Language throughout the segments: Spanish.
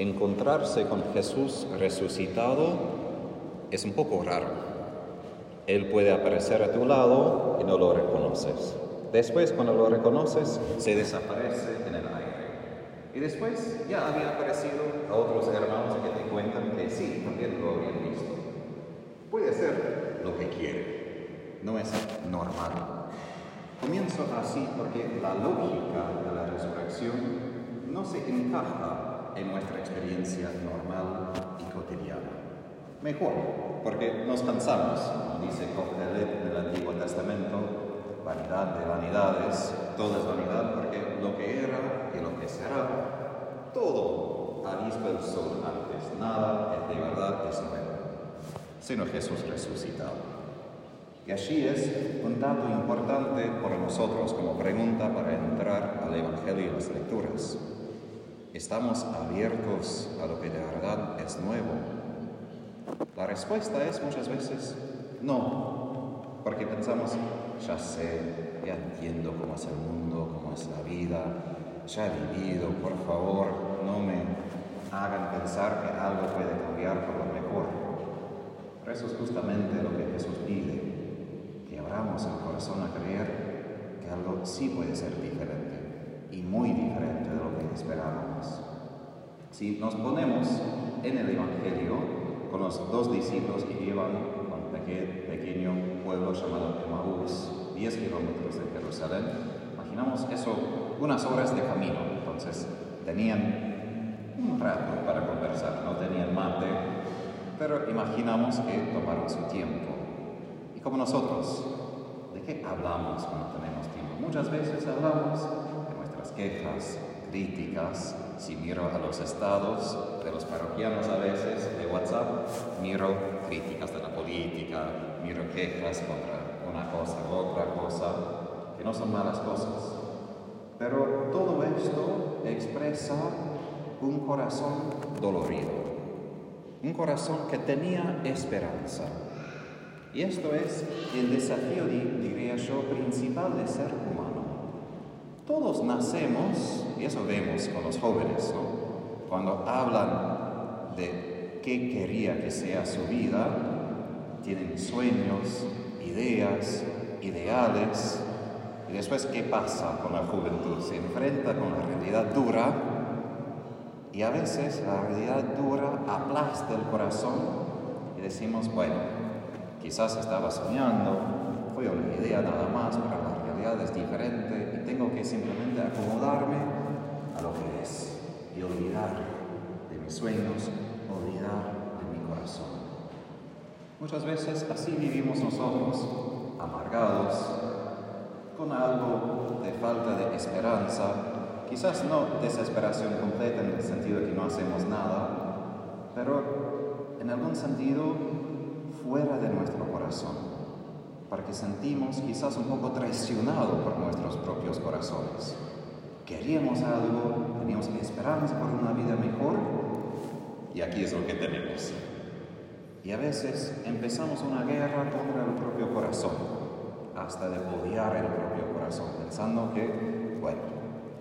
encontrarse con Jesús resucitado es un poco raro. Él puede aparecer a tu lado y no lo reconoces. Después, cuando lo reconoces, se desaparece en el aire. Y después ya había aparecido a otros hermanos que te cuentan que sí, también lo habían visto. Puede ser lo que quiere, no es normal. Comienzo así porque la lógica de la resurrección no se encaja en nuestra experiencia normal y cotidiana. Mejor, porque nos cansamos, como dice Coquelet del Antiguo Testamento, vanidad de vanidades, todo es vanidad porque lo que era y lo que será, todo ha visto el sol antes, nada es de verdad es nuevo, sino Jesús resucitado. Y así es un dato importante para nosotros como pregunta para entrar al Evangelio y las lecturas. ¿Estamos abiertos a lo que de verdad es nuevo? La respuesta es muchas veces no, porque pensamos, ya sé, ya entiendo cómo es el mundo, cómo es la vida, ya he vivido, por favor, no me hagan pensar que algo puede cambiar por lo mejor. Por eso es justamente lo que Jesús pide, que abramos el corazón a creer que algo sí puede ser diferente y muy diferente de lo que esperábamos. Si nos ponemos en el Evangelio con los dos discípulos que llevan a un pequeño pueblo llamado Emaús, 10 kilómetros de Jerusalén, imaginamos eso unas horas de camino. Entonces tenían un rato para conversar, no tenían mate, pero imaginamos que tomaron su tiempo. Y como nosotros, ¿de qué hablamos cuando tenemos tiempo? Muchas veces hablamos quejas, críticas, si miro a los estados de los parroquianos a veces de WhatsApp, miro críticas de la política, miro quejas contra una cosa u otra cosa, que no son malas cosas. Pero todo esto expresa un corazón dolorido, un corazón que tenía esperanza. Y esto es el desafío, diría yo, principal de ser. Todos nacemos, y eso vemos con los jóvenes, cuando hablan de qué quería que sea su vida, tienen sueños, ideas, ideales, y después qué pasa con la juventud, se enfrenta con la realidad dura, y a veces la realidad dura aplasta el corazón y decimos, bueno, quizás estaba soñando, fue una idea nada más, pero realidad es diferente, tengo que simplemente acomodarme a lo que es y olvidar de mis sueños, olvidar de mi corazón. Muchas veces así vivimos nosotros, amargados, con algo de falta de esperanza, quizás no desesperación completa en el sentido de que no hacemos nada, pero en algún sentido fuera de nuestro corazón porque sentimos quizás un poco traicionado por nuestros propios corazones. Queríamos algo, teníamos esperanza por una vida mejor y aquí es lo que tenemos. Y a veces empezamos una guerra contra el propio corazón, hasta de odiar el propio corazón, pensando que, bueno,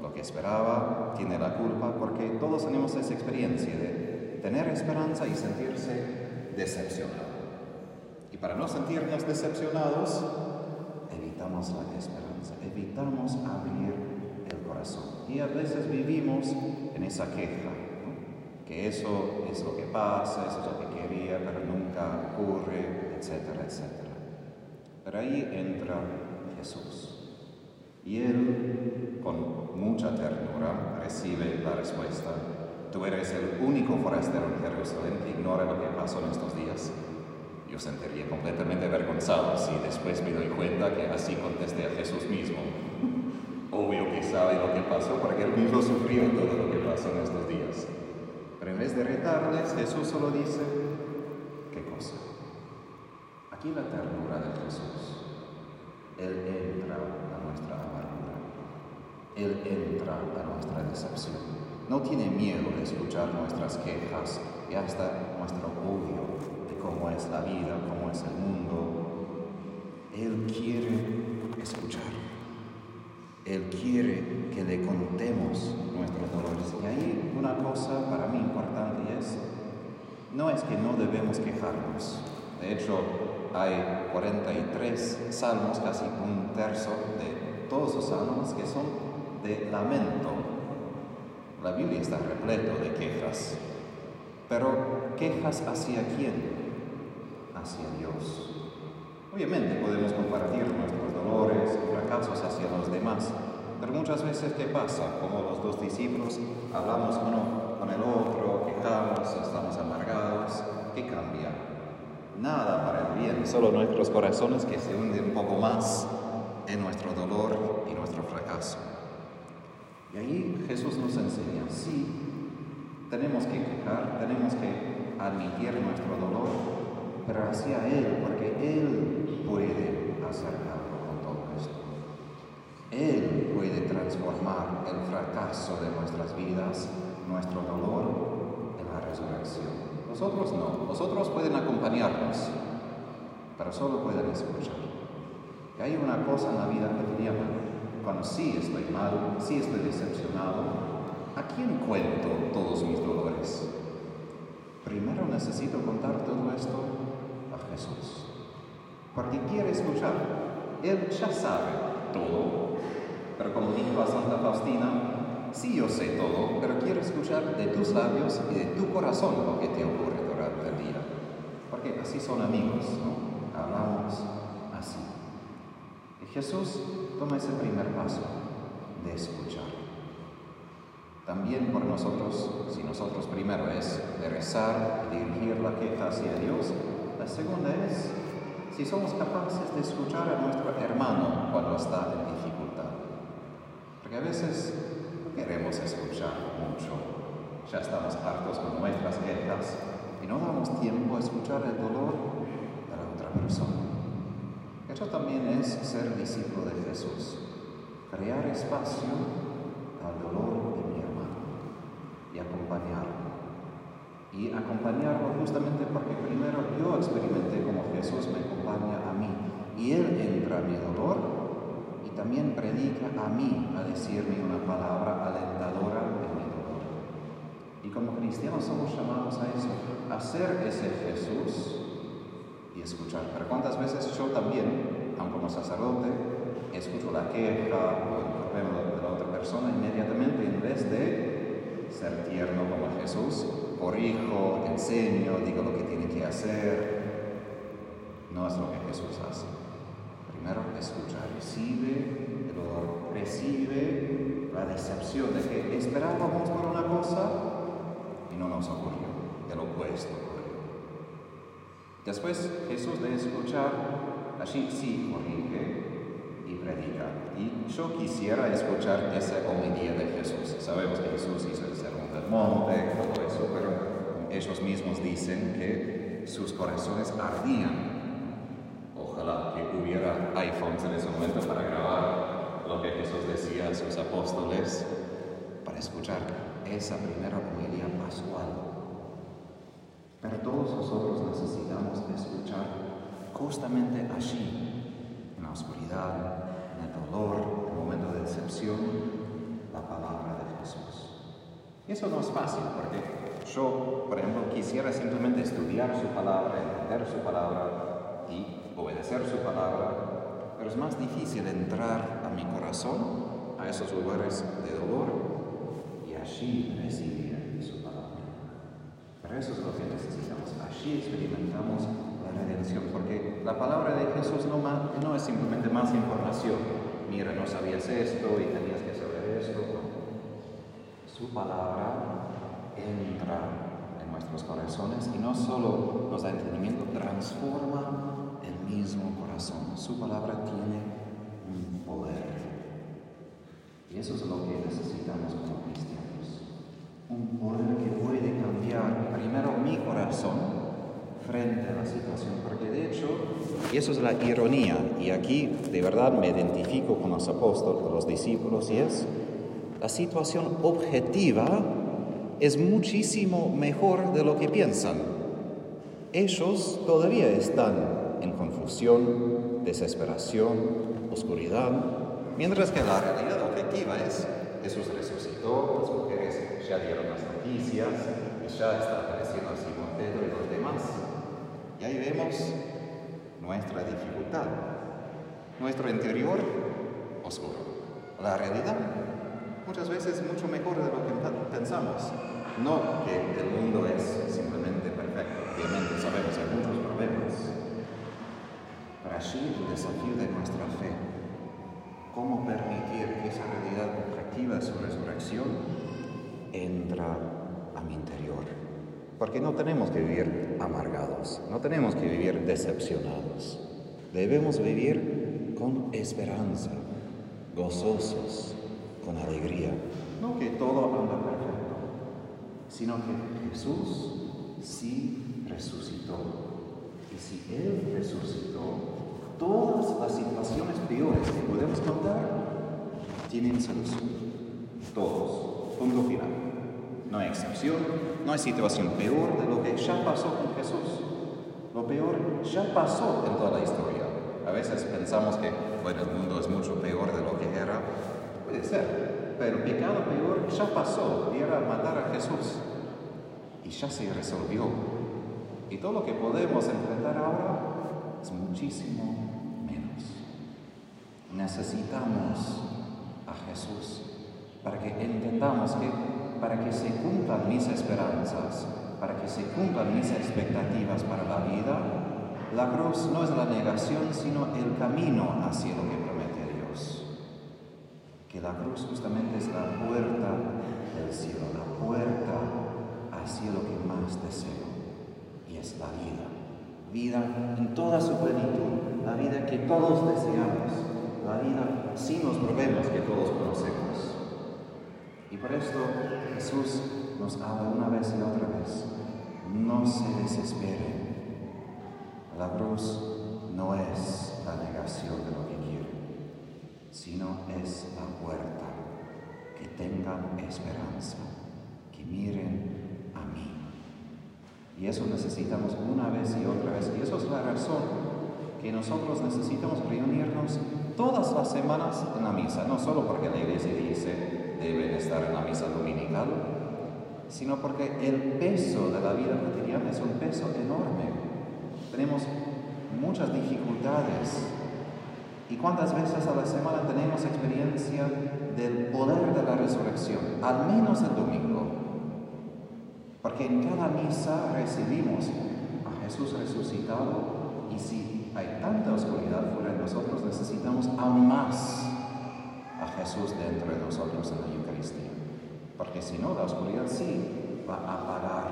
lo que esperaba tiene la culpa, porque todos tenemos esa experiencia de tener esperanza y sentirse decepcionado. Y para no sentirnos decepcionados, evitamos la esperanza, evitamos abrir el corazón. Y a veces vivimos en esa queja, que eso es lo que pasa, eso es lo que quería, pero nunca ocurre, etcétera, etcétera. Pero ahí entra Jesús. Y Él, con mucha ternura, recibe la respuesta. Tú eres el único forastero en Jerusalén que ignora lo que pasó en estos días. Yo sentiría completamente avergonzado si después me doy cuenta que así contesté a Jesús mismo. Obvio que sabe lo que pasó porque él mismo sufrió todo lo que pasó en estos días. Pero en vez de retarles, Jesús solo dice, ¿qué cosa? Aquí la ternura de Jesús. Él entra a nuestra amargura. Él entra a nuestra decepción. No tiene miedo de escuchar nuestras quejas y hasta nuestro odio cómo es la vida, cómo es el mundo. Él quiere escuchar. Él quiere que le contemos nuestros dolores. Y ahí una cosa para mí importante es, no es que no debemos quejarnos. De hecho, hay 43 salmos, casi un tercio de todos los salmos que son de lamento. La Biblia está repleto de quejas. Pero quejas hacia quién? Hacia Dios. Obviamente podemos compartir nuestros dolores y fracasos hacia los demás, pero muchas veces ¿qué pasa? Como los dos discípulos, hablamos uno con el otro, quejamos, estamos amargados, ¿qué cambia? Nada para el bien, solo nuestros corazones que se hunden un poco más en nuestro dolor y nuestro fracaso. Y ahí Jesús nos enseña, sí, tenemos que quejar, tenemos que admitir nuestro dolor, pero hacia Él, porque Él puede hacer algo con todo esto. Él puede transformar el fracaso de nuestras vidas, nuestro dolor, en la resurrección. Nosotros no, nosotros pueden acompañarnos, pero solo pueden escuchar. Y hay una cosa en la vida cotidiana, cuando sí estoy mal, sí estoy decepcionado, ¿a quién cuento todos mis dolores? Primero necesito contar todo esto Jesús. Porque quiere escuchar. Él ya sabe todo. Pero como dijo a Santa Faustina, sí yo sé todo, pero quiero escuchar de tus labios y de tu corazón lo que te ocurre durante el día. Porque así son amigos, ¿no? Hablamos así. Y Jesús toma ese primer paso de escuchar. También por nosotros, si nosotros primero es de rezar dirigir la queja hacia Dios, la segunda es si somos capaces de escuchar a nuestro hermano cuando está en dificultad. Porque a veces no queremos escuchar mucho. Ya estamos hartos con nuestras quejas y no damos tiempo a escuchar el dolor de la otra persona. Eso también es ser discípulo de Jesús. Crear espacio al dolor de mi hermano y acompañarlo y acompañarlo justamente porque primero yo experimenté como Jesús me acompaña a mí y Él entra a mi dolor y también predica a mí a decirme una palabra alentadora en mi dolor. Y como cristianos somos llamados a eso, a ser ese Jesús y escuchar. Pero cuántas veces yo también, aunque como sacerdote, escucho la queja o el problema de la otra persona inmediatamente en vez de ser tierno como Jesús, corrijo, enseño, digo lo que tiene que hacer. No es lo que Jesús hace. Primero escucha, recibe dolor, recibe la decepción de que esperábamos por una cosa y no nos ocurrió, el opuesto ocurrió. Después Jesús de escuchar, así sí corrige y predica. Y yo quisiera escuchar esa homilía de Jesús. Sabemos que Jesús hizo el sermón del monte, todo eso, pero ellos mismos dicen que sus corazones ardían. Ojalá que hubiera iPhones en ese momento para grabar lo que Jesús decía a sus apóstoles, para escuchar esa primera homilía pascual. Pero todos nosotros necesitamos escuchar justamente allí, en la oscuridad, en el dolor, en el momento de decepción, la palabra de Jesús. Y eso no es fácil porque yo, por ejemplo, quisiera simplemente estudiar su palabra, entender su palabra y obedecer su palabra, pero es más difícil entrar a mi corazón, a esos lugares de dolor y allí recibir su palabra. Pero eso es lo que necesitamos. Allí experimentamos redención, porque la palabra de Jesús no, no es simplemente más información. Mira, no sabías esto y tenías que saber esto. Su palabra entra en nuestros corazones y no solo nos da entendimiento, transforma el mismo corazón. Su palabra tiene un poder. Y eso es lo que necesitamos como cristianos. Un poder que puede cambiar primero mi corazón frente a la situación, porque de hecho, y eso es la ironía, y aquí de verdad me identifico con los apóstoles, con los discípulos, y es, la situación objetiva es muchísimo mejor de lo que piensan. Ellos todavía están en confusión, desesperación, oscuridad, Mientras que la realidad objetiva es, Jesús resucitó, las mujeres ya dieron las noticias, y ya está apareciendo Simón Pedro y los demás. Y ahí vemos nuestra dificultad, nuestro interior oscuro. La realidad muchas veces mucho mejor de lo que pensamos. No que el mundo es simplemente perfecto, obviamente sabemos hay muchos problemas. Pero allí el desafío de nuestra fe, cómo permitir que esa realidad objetiva su resurrección entra a mi interior. Porque no tenemos que vivir amargados, no tenemos que vivir decepcionados. Debemos vivir con esperanza, gozosos, con alegría. No que todo anda perfecto, sino que Jesús sí resucitó. Y si Él resucitó, todas las situaciones peores que podemos contar tienen solución. Todos. Punto final. No hay excepción, no hay situación peor de lo que ya pasó con Jesús. Lo peor ya pasó en toda la historia. A veces pensamos que, el mundo es mucho peor de lo que era. Puede ser, pero el pecado peor ya pasó y era matar a Jesús. Y ya se resolvió. Y todo lo que podemos enfrentar ahora es muchísimo menos. Necesitamos a Jesús para que entendamos que para que se cumplan mis esperanzas, para que se cumplan mis expectativas para la vida, la cruz no es la negación, sino el camino hacia lo que promete Dios. Que la cruz justamente es la puerta del cielo, la puerta hacia lo que más deseo, y es la vida. Vida en toda su plenitud, la vida que todos deseamos, la vida sin los problemas que todos conocemos. Y por esto Jesús nos habla una vez y otra vez, no se desesperen la cruz no es la negación de lo que quiere, sino es la puerta. Que tengan esperanza, que miren Y eso necesitamos una vez y otra vez. Y eso es la razón que nosotros necesitamos reunirnos todas las semanas en la misa, no solo porque la iglesia dice deben estar en la misa dominical, sino porque el peso de la vida cotidiana es un peso enorme. Tenemos muchas dificultades. ¿Y cuántas veces a la semana tenemos experiencia del poder de la resurrección? Al menos el domingo. Porque en cada misa recibimos a Jesús resucitado y si hay tanta oscuridad fuera de nosotros, necesitamos aún más a Jesús dentro de nosotros en la Eucaristía. Porque si no, la oscuridad sí va a apagar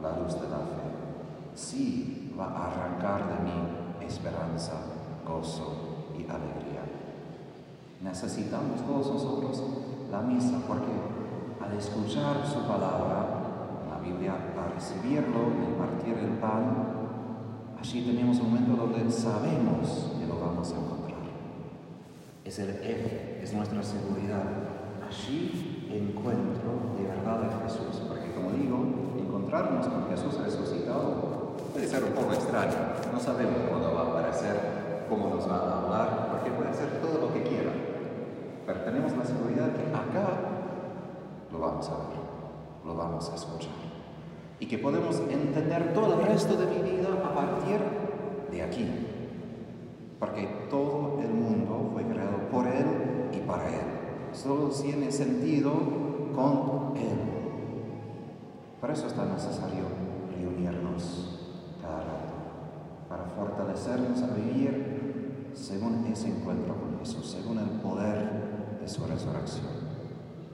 la luz de la fe. Sí va a arrancar de mí esperanza, gozo y alegría. Necesitamos todos nosotros la misa porque al escuchar su palabra, la Al recibirlo, al partir el pan, allí tenemos un momento donde sabemos que lo vamos a encontrar. Es el eje, es nuestra seguridad. Allí encuentro de verdad a Jesús, porque como digo, encontrarnos con Jesús resucitado Puede ser un poco extraño, no sabemos cuándo va a aparecer, cómo nos va a hablar, porque puede ser todo lo que quiera. Pero tenemos la seguridad que acá lo vamos a ver, lo vamos a escuchar. Y que podemos entender todo el resto de mi vida a partir de aquí. Porque todo el mundo fue creado por Él y para Él. Solo tiene sentido con Él. Por eso es tan necesario reunirnos para fortalecernos a vivir según ese encuentro con Jesús, según el poder de su resurrección.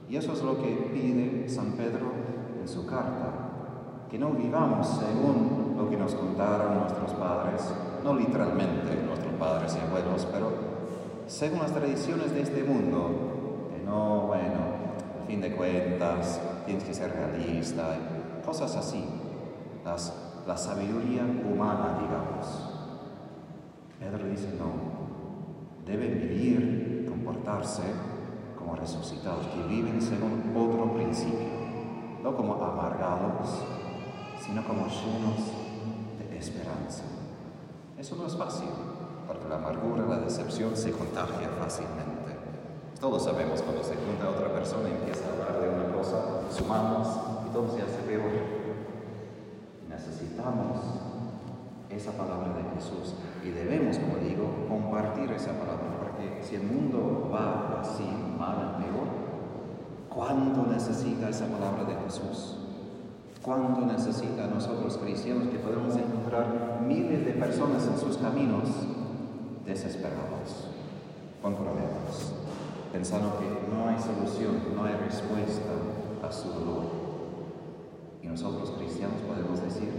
Y eso es lo que pide San Pedro en su carta, que no vivamos según lo que nos contaron nuestros padres, no literalmente nuestros padres y abuelos, pero según las tradiciones de este mundo, que no, bueno, al fin de cuentas, tienes que ser realista, cosas así, las la sabiduría humana, digamos. Pedro dice, no, deben vivir, comportarse como resucitados, que viven según otro principio, no como amargados, sino como llenos de esperanza. Eso no es fácil, porque la amargura, la decepción se contagia fácilmente. Todos sabemos cuando se junta otra persona y empieza a hablar de una cosa, sumamos y todo se hace peor. Necesitamos esa palabra de Jesús y debemos, como digo, compartir esa palabra, porque si el mundo va así, mal peor, ¿cuándo necesita esa palabra de Jesús? ¿Cuándo necesita nosotros cristianos que podemos encontrar miles de personas en sus caminos desesperados, con problemas? pensando que no hay solución, no hay respuesta a su dolor. Y nosotros cristianos podemos decir,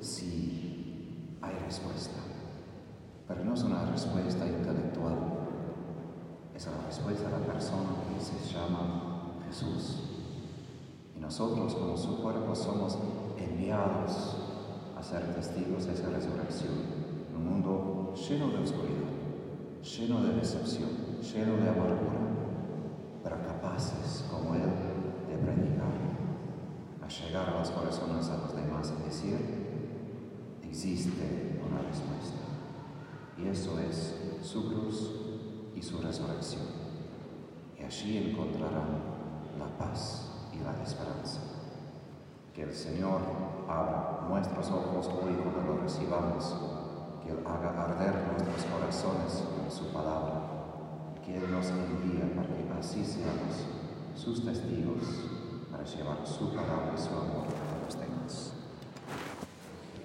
sí, hay respuesta, pero no es una respuesta intelectual, es la respuesta de la persona que se llama Jesús. Nosotros como su cuerpo somos enviados a ser testigos de esa resurrección en un mundo lleno de oscuridad, lleno de decepción lleno de amargura, pero capaces como Él de predicar, a llegar a las corazones a los demás y decir, existe una respuesta. Y eso es su cruz y su resurrección. Y allí encontrarán la paz y la esperanza. Que el Señor abra nuestros ojos hoy cuando lo recibamos, que Él haga arder nuestros corazones con su palabra que Él nos envía para que así seamos sus testigos para llevar su palabra y su amor.